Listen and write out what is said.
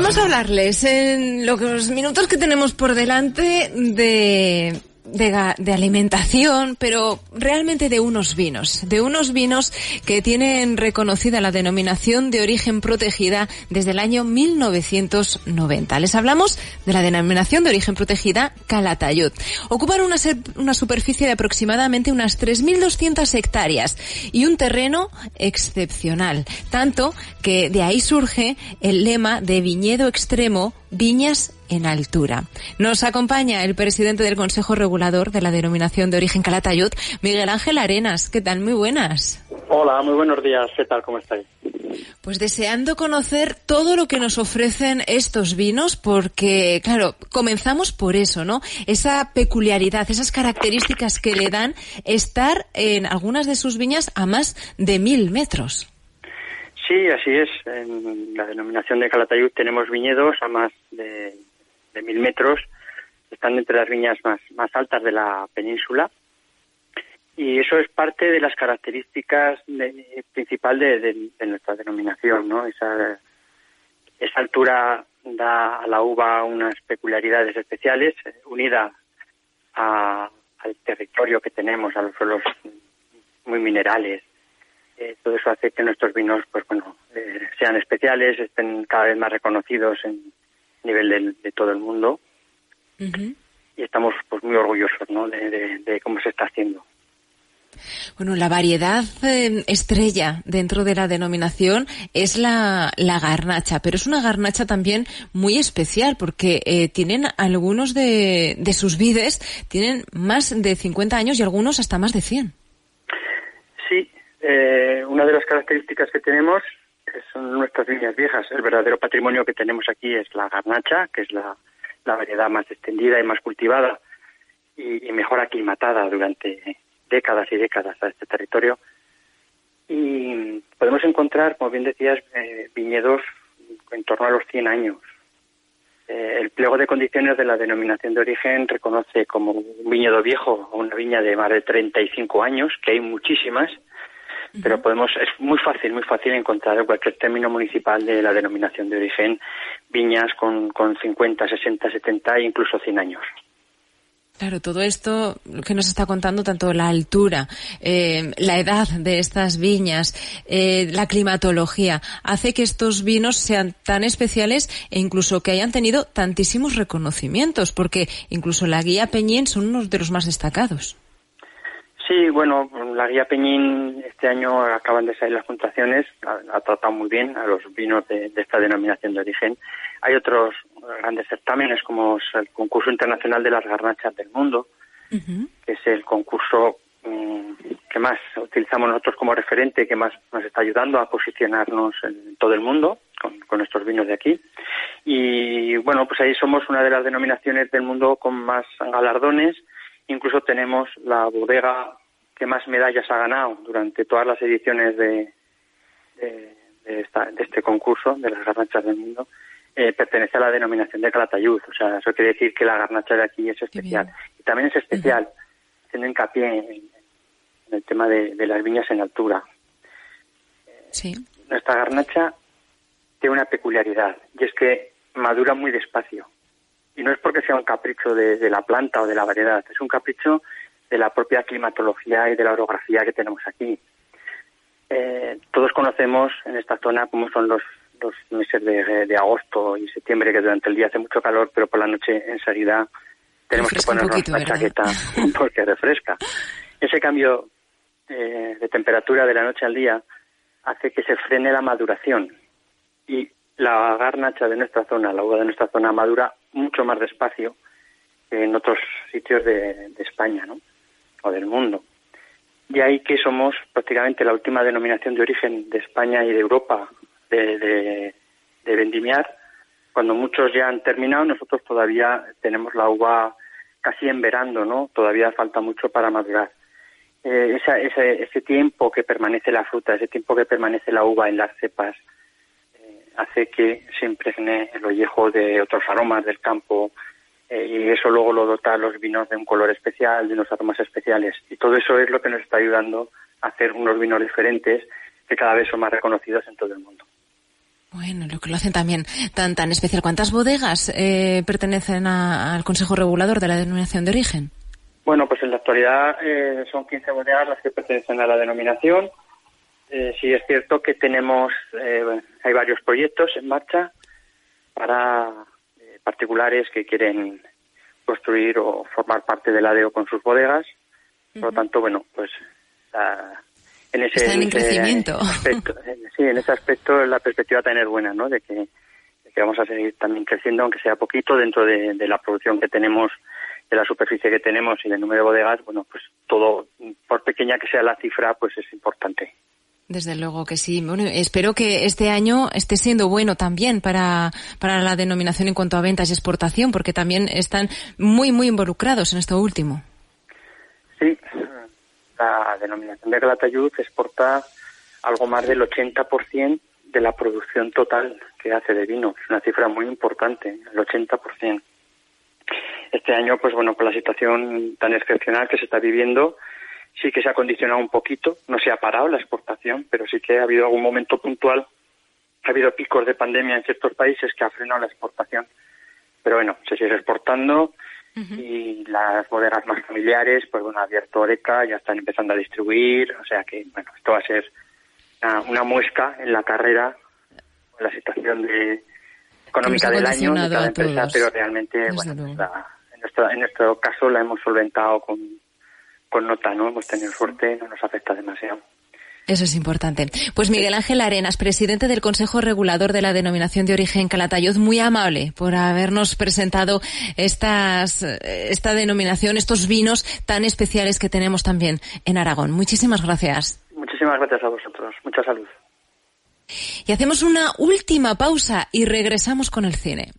Vamos a hablarles en los minutos que tenemos por delante de de, alimentación, pero realmente de unos vinos, de unos vinos que tienen reconocida la denominación de origen protegida desde el año 1990. Les hablamos de la denominación de origen protegida Calatayud. Ocupan una, una superficie de aproximadamente unas 3.200 hectáreas y un terreno excepcional, tanto que de ahí surge el lema de viñedo extremo, viñas en altura. Nos acompaña el presidente del Consejo Regulador de la Denominación de Origen Calatayud, Miguel Ángel Arenas. ¿Qué tal? Muy buenas. Hola, muy buenos días. ¿Qué tal? ¿Cómo estáis? Pues deseando conocer todo lo que nos ofrecen estos vinos, porque, claro, comenzamos por eso, ¿no? Esa peculiaridad, esas características que le dan estar en algunas de sus viñas a más de mil metros. Sí, así es. En la denominación de Calatayud tenemos viñedos a más de de mil metros, están entre las viñas más, más altas de la península. Y eso es parte de las características de, principal de, nuestra denominación, ¿no? Esa, esa altura da a la uva unas peculiaridades especiales, eh, unida a, al territorio que tenemos, a los suelos muy minerales. Eh, todo eso hace que nuestros vinos, pues bueno, eh, sean especiales, estén cada vez más reconocidos en, nivel de, todo el mundo. Y estamos pues muy orgullosos ¿no? de, cómo se está haciendo. Bueno, la variedad eh, estrella dentro de la denominación es la, la, garnacha, pero es una garnacha también muy especial porque eh, tienen algunos de, de, sus vides, tienen más de 50 años y algunos hasta más de 100. Sí, eh, una de las características que tenemos son nuestras viñas viejas. El verdadero patrimonio que tenemos aquí es la garnacha, que es la, variedad más extendida y más cultivada y, mejor aclimatada durante décadas y décadas a este territorio. Y podemos encontrar, como bien decías, eh, viñedos en torno a los 100 años. Eh, el pliego de condiciones de la denominación de origen reconoce como un viñedo viejo una viña de más de 35 años, que hay muchísimas, pero podemos es muy fácil, muy fácil encontrar en cualquier término municipal de la denominación de origen viñas con, con 50, 60, 70 e incluso 100 años. Claro, todo esto que nos está contando, tanto la altura, eh, la edad de estas viñas, eh, la climatología, hace que estos vinos sean tan especiales e incluso que hayan tenido tantísimos reconocimientos, porque incluso la guía Peñín son unos de los más destacados. Sí, bueno, la guía Peñín este año acaban de salir las puntuaciones, ha, tratado muy bien a los vinos de, esta denominación de origen. Hay otros grandes certámenes como el concurso internacional de las garnachas del mundo, que es el concurso mm, que más utilizamos nosotros como referente, que más nos está ayudando a posicionarnos en todo el mundo con, con estos vinos de aquí. Y bueno, pues ahí somos una de las denominaciones del mundo con más galardones Incluso tenemos la bodega que más medallas ha ganado durante todas las ediciones de, de, este concurso, de las garnachas del mundo, eh, pertenece a la denominación de Calatayud. O sea, eso quiere decir que la garnacha de aquí es especial. Y también es especial, haciendo hincapié en, el tema de, las viñas en altura. Sí. Nuestra garnacha tiene una peculiaridad, y es que madura muy despacio. Y no es porque sea un capricho de, la planta o de la variedad, es un capricho de la propia climatología y de la orografía que tenemos aquí. Eh, todos conocemos en esta zona cómo son los, meses de, agosto y septiembre, que durante el día hace mucho calor, pero por la noche enseguida tenemos que ponernos la chaqueta porque refresca. Ese cambio eh, de temperatura de la noche al día hace que se frene la maduración y la garnacha de nuestra zona, la uva de nuestra zona madura mucho más despacio que en otros sitios de, España, ¿no? Del mundo. Y ahí que somos prácticamente la última denominación de origen de España y de Europa de, de, vendimiar. Cuando muchos ya han terminado, nosotros todavía tenemos la uva casi enverando, ¿no? Todavía falta mucho para madurar. Eh, ese, ese tiempo que permanece la fruta, ese tiempo que permanece la uva en las cepas, hace que se impregne el ollejo de otros aromas del campo eh, y eso luego lo dota a los vinos de un color especial, de unos aromas especiales. Y todo eso es lo que nos está ayudando a hacer unos vinos diferentes que cada vez son más reconocidos en todo el mundo. Bueno, lo que lo hacen también tan tan especial. ¿Cuántas bodegas eh, pertenecen al Consejo Regulador de la Denominación de Origen? Bueno, pues en la actualidad eh, son 15 bodegas las que pertenecen a la denominación. Eh, sí es cierto que tenemos, eh, hay varios proyectos en marcha para particulares que quieren construir o formar parte del ADEO con sus bodegas. Por lo tanto, bueno, pues en ese, en crecimiento. aspecto, sí, en ese aspecto la perspectiva tener buena, ¿no? De que, vamos a seguir también creciendo, aunque sea poquito, dentro de, la producción que tenemos, de la superficie que tenemos y del número de bodegas, bueno, pues todo, por pequeña que sea la cifra, pues es importante. Desde luego que sí. Bueno, espero que este año esté siendo bueno también para, para la denominación en cuanto a ventas y exportación, porque también están muy, muy involucrados en esto último. Sí, la denominación de Glatayud exporta algo más del 80% de la producción total que hace de vino. Es una cifra muy importante, el 80%. Este año, pues bueno, con la situación tan excepcional que se está viviendo, sí que se ha condicionado un poquito, no se ha parado la exportación, pero sí que ha habido algún momento puntual, ha habido picos de pandemia en ciertos países que ha frenado la exportación. Pero bueno, se sigue exportando, y las bodegas más familiares, pues bueno, ha abierto Oreca, ya están empezando a distribuir, o sea que, bueno, esto va a ser una, muesca en la carrera, en la situación de, económica del año de cada empresa, pero realmente, bueno, en, nuestro, en nuestro caso la hemos solventado con, con nota, ¿no? Hemos tenido suerte, no nos afecta demasiado. Eso es importante. Pues Miguel Ángel Arenas, presidente del Consejo Regulador de la Denominación de Origen Calatayud, muy amable por habernos presentado estas, esta denominación, estos vinos tan especiales que tenemos también en Aragón. Muchísimas gracias. Muchísimas gracias a vosotros. Mucha salud. Y hacemos una última pausa y regresamos con el cine.